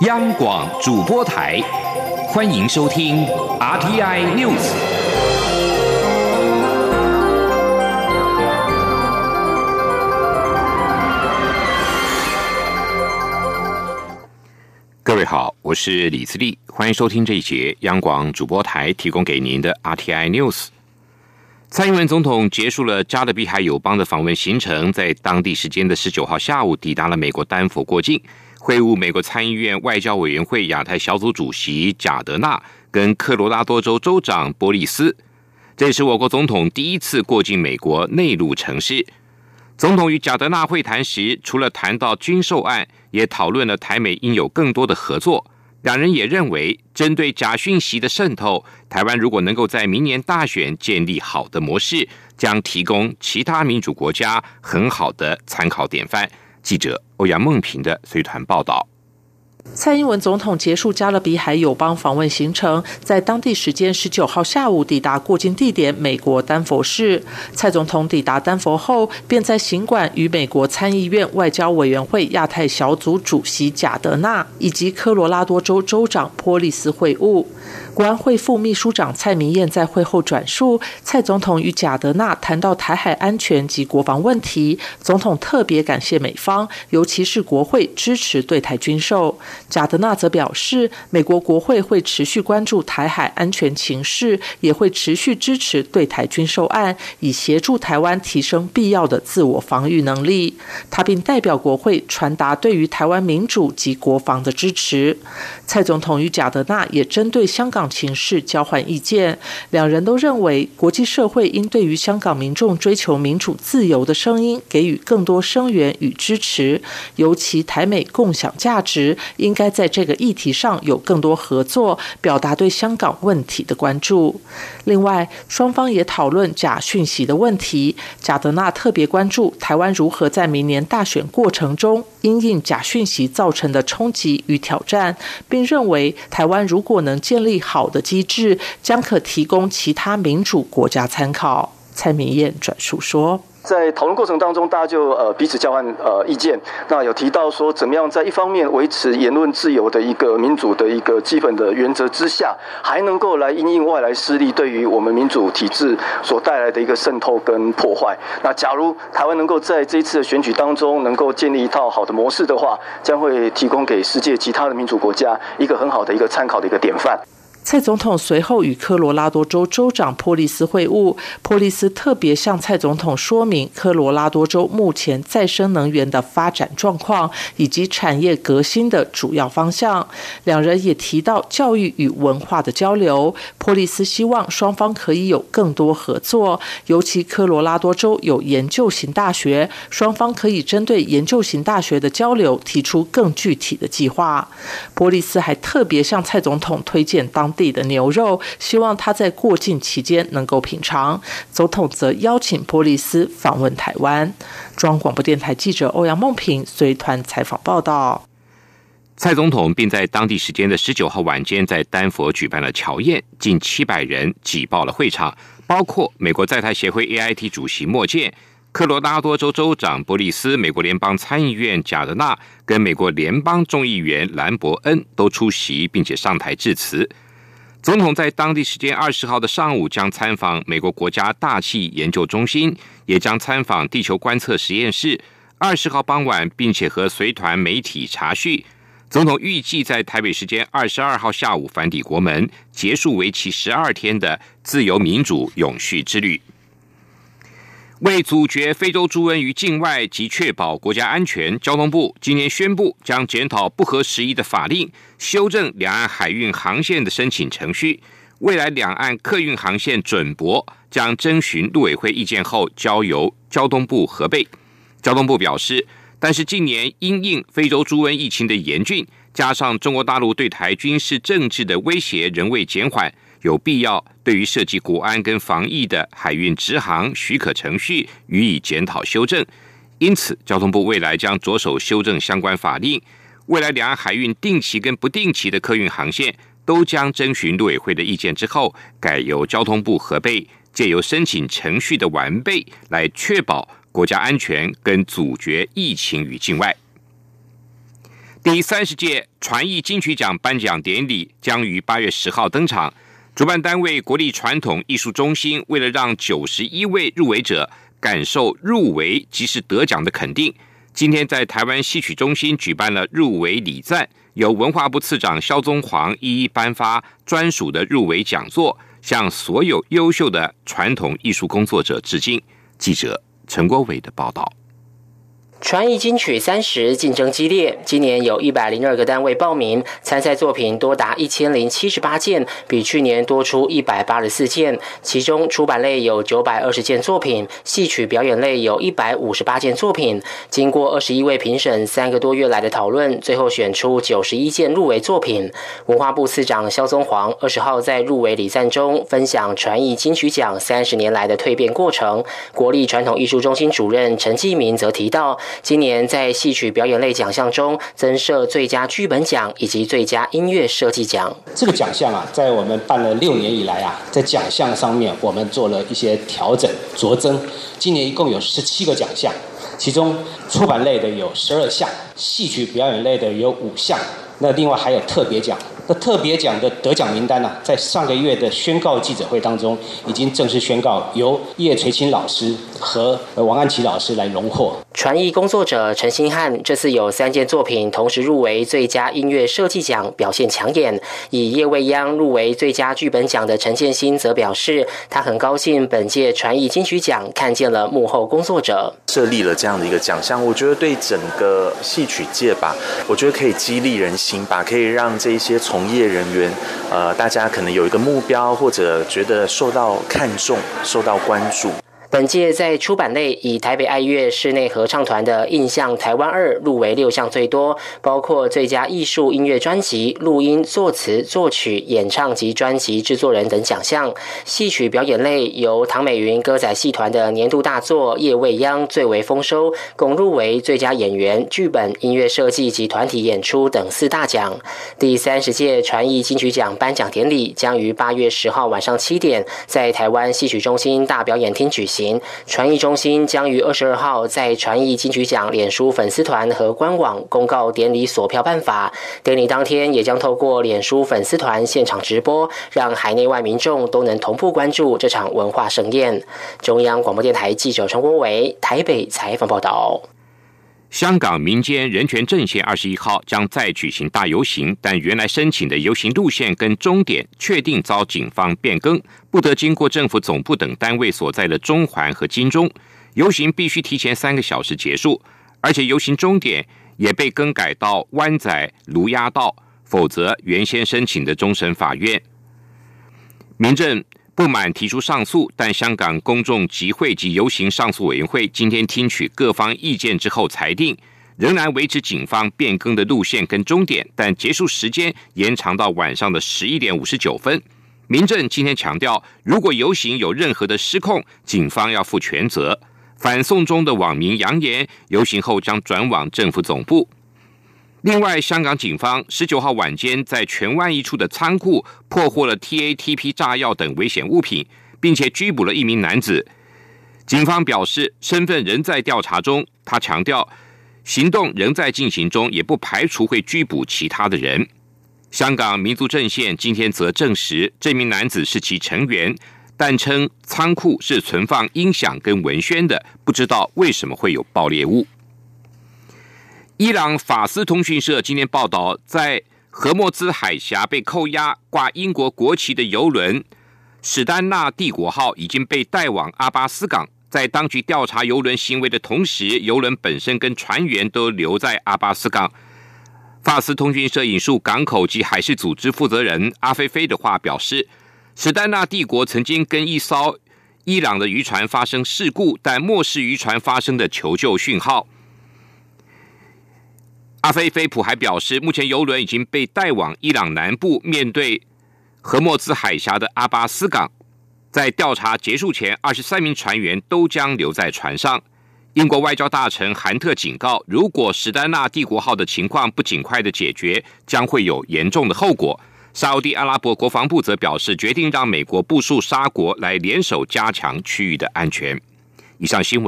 央广主播台，欢迎收听 RTI News。各位好，我是李自立，欢迎收听这一节央广主播台提供给您的 RTI News。蔡英文总统结束了加勒比海友邦的访问行程，在当地时间的十九号下午抵达了美国丹佛过境。会晤美国参议院外交委员会亚太小组主席贾德纳跟科罗拉多州州长波利斯，这是我国总统第一次过境美国内陆城市。总统与贾德纳会谈时，除了谈到军售案，也讨论了台美应有更多的合作。两人也认为，针对假讯息的渗透，台湾如果能够在明年大选建立好的模式，将提供其他民主国家很好的参考典范。记者欧阳梦平的随团报道。蔡英文总统结束加勒比海友邦访问行程，在当地时间十九号下午抵达过境地点美国丹佛市。蔡总统抵达丹佛后，便在行馆与美国参议院外交委员会亚太小组主席贾德纳以及科罗拉多州州长波利斯会晤。国安会副秘书长蔡明燕在会后转述，蔡总统与贾德纳谈到台海安全及国防问题，总统特别感谢美方，尤其是国会支持对台军售。贾德纳则表示，美国国会会持续关注台海安全情势，也会持续支持对台军售案，以协助台湾提升必要的自我防御能力。他并代表国会传达对于台湾民主及国防的支持。蔡总统与贾德纳也针对香港情势交换意见，两人都认为国际社会应对于香港民众追求民主自由的声音给予更多声援与支持，尤其台美共享价值。应该在这个议题上有更多合作，表达对香港问题的关注。另外，双方也讨论假讯息的问题。贾德纳特别关注台湾如何在明年大选过程中因应假讯息造成的冲击与挑战，并认为台湾如果能建立好的机制，将可提供其他民主国家参考。蔡明燕转述说。在讨论过程当中，大家就呃彼此交换呃意见。那有提到说，怎么样在一方面维持言论自由的一个民主的一个基本的原则之下，还能够来因应外来势力对于我们民主体制所带来的一个渗透跟破坏。那假如台湾能够在这一次的选举当中能够建立一套好的模式的话，将会提供给世界其他的民主国家一个很好的一个参考的一个典范。蔡总统随后与科罗拉多州州长波利斯会晤，波利斯特别向蔡总统说明科罗拉多州目前再生能源的发展状况以及产业革新的主要方向。两人也提到教育与文化的交流，波利斯希望双方可以有更多合作，尤其科罗拉多州有研究型大学，双方可以针对研究型大学的交流提出更具体的计划。波利斯还特别向蔡总统推荐当。地的牛肉，希望他在过境期间能够品尝。总统则邀请波利斯访问台湾。中央广播电台记者欧阳梦平随团采访报道。蔡总统并在当地时间的十九号晚间在丹佛举办了乔宴，近七百人挤爆了会场，包括美国在台协会 AIT 主席莫健。科罗拉多州州长波利斯、美国联邦参议院贾德纳跟美国联邦众议员兰伯恩都出席，并且上台致辞。总统在当地时间二十号的上午将参访美国国家大气研究中心，也将参访地球观测实验室。二十号傍晚，并且和随团媒体查叙。总统预计在台北时间二十二号下午返抵国门，结束为期十二天的自由民主永续之旅。为阻绝非洲猪瘟于境外及确保国家安全，交通部今年宣布将检讨不合时宜的法令，修正两岸海运航线的申请程序。未来两岸客运航线准驳将征询陆委会意见后，交由交通部核备。交通部表示，但是近年因应非洲猪瘟疫情的严峻，加上中国大陆对台军事政治的威胁仍未减缓。有必要对于涉及国安跟防疫的海运直航许可程序予以检讨修正，因此交通部未来将着手修正相关法令。未来两岸海运定期跟不定期的客运航线都将征询陆委会的意见之后，改由交通部核备，借由申请程序的完备来确保国家安全跟阻绝疫情与境外。第三十届传艺金曲奖颁奖典礼将于八月十号登场。主办单位国立传统艺术中心为了让九十一位入围者感受入围即是得奖的肯定，今天在台湾戏曲中心举办了入围礼赞，由文化部次长肖宗煌一一颁发专属的入围讲座，向所有优秀的传统艺术工作者致敬。记者陈国伟的报道。传艺金曲三十竞争激烈，今年有一百零二个单位报名参赛，作品多达一千零七十八件，比去年多出一百八十四件。其中出版类有九百二十件作品，戏曲表演类有一百五十八件作品。经过二十一位评审三个多月来的讨论，最后选出九十一件入围作品。文化部次长肖宗煌二十号在入围礼赞中分享传艺金曲奖三十年来的蜕变过程。国立传统艺术中心主任陈继明则提到。今年在戏曲表演类奖项中增设最佳剧本奖以及最佳音乐设计奖。这个奖项啊，在我们办了六年以来啊，在奖项上面我们做了一些调整酌增。今年一共有十七个奖项，其中出版类的有十二项，戏曲表演类的有五项，那另外还有特别奖。那特别奖的得奖名单呢，在上个月的宣告记者会当中，已经正式宣告由叶垂青老师和王安琪老师来荣获。传艺工作者陈星汉这次有三件作品同时入围最佳音乐设计奖，表现抢眼。以叶未央入围最佳剧本奖的陈建新则表示，他很高兴本届传艺金曲奖看见了幕后工作者，设立了这样的一个奖项，我觉得对整个戏曲界吧，我觉得可以激励人心吧，可以让这些从业人员，呃，大家可能有一个目标，或者觉得受到看重、受到关注。本届在出版类，以台北爱乐室内合唱团的《印象台湾二》入围六项最多，包括最佳艺术音乐专辑、录音、作词、作曲、演唱及专辑制作人等奖项。戏曲表演类由唐美云歌仔戏团的年度大作《叶未央》最为丰收，共入围最佳演员、剧本、音乐设计及团体演出等四大奖。第三十届传艺金曲奖颁奖典礼将于八月十号晚上七点在台湾戏曲中心大表演厅举行行。传艺中心将于二十二号在传艺金曲奖脸书粉丝团和官网公告典礼索票办法。典礼当天也将透过脸书粉丝团现场直播，让海内外民众都能同步关注这场文化盛宴。中央广播电台记者陈国伟台北采访报道。香港民间人权阵线二十一号将再举行大游行，但原来申请的游行路线跟终点确定遭警方变更，不得经过政府总部等单位所在的中环和金钟。游行必须提前三个小时结束，而且游行终点也被更改到湾仔卢押道，否则原先申请的终审法院民政。不满提出上诉，但香港公众集会及游行上诉委员会今天听取各方意见之后裁定，仍然维持警方变更的路线跟终点，但结束时间延长到晚上的十一点五十九分。民政今天强调，如果游行有任何的失控，警方要负全责。反送中的网民扬言，游行后将转往政府总部。另外，香港警方十九号晚间在荃湾一处的仓库破获了 TATP 炸药等危险物品，并且拘捕了一名男子。警方表示，身份仍在调查中。他强调，行动仍在进行中，也不排除会拘捕其他的人。香港民族阵线今天则证实，这名男子是其成员，但称仓库是存放音响跟文宣的，不知道为什么会有爆裂物。伊朗法斯通讯社今天报道，在荷莫兹海峡被扣押挂英国国旗的游轮“史丹纳帝国号”已经被带往阿巴斯港。在当局调查游轮行为的同时，游轮本身跟船员都留在阿巴斯港。法斯通讯社引述港口及海事组织负责人阿菲菲的话表示：“史丹纳帝国曾经跟一艘伊朗的渔船发生事故，但漠视渔船发生的求救讯号。”阿菲菲普还表示，目前游轮已经被带往伊朗南部，面对荷莫兹海峡的阿巴斯港。在调查结束前，二十三名船员都将留在船上。英国外交大臣韩特警告，如果史丹纳帝国号的情况不尽快的解决，将会有严重的后果。沙地阿拉伯国防部则表示，决定让美国部署沙国来联手加强区域的安全。以上新闻。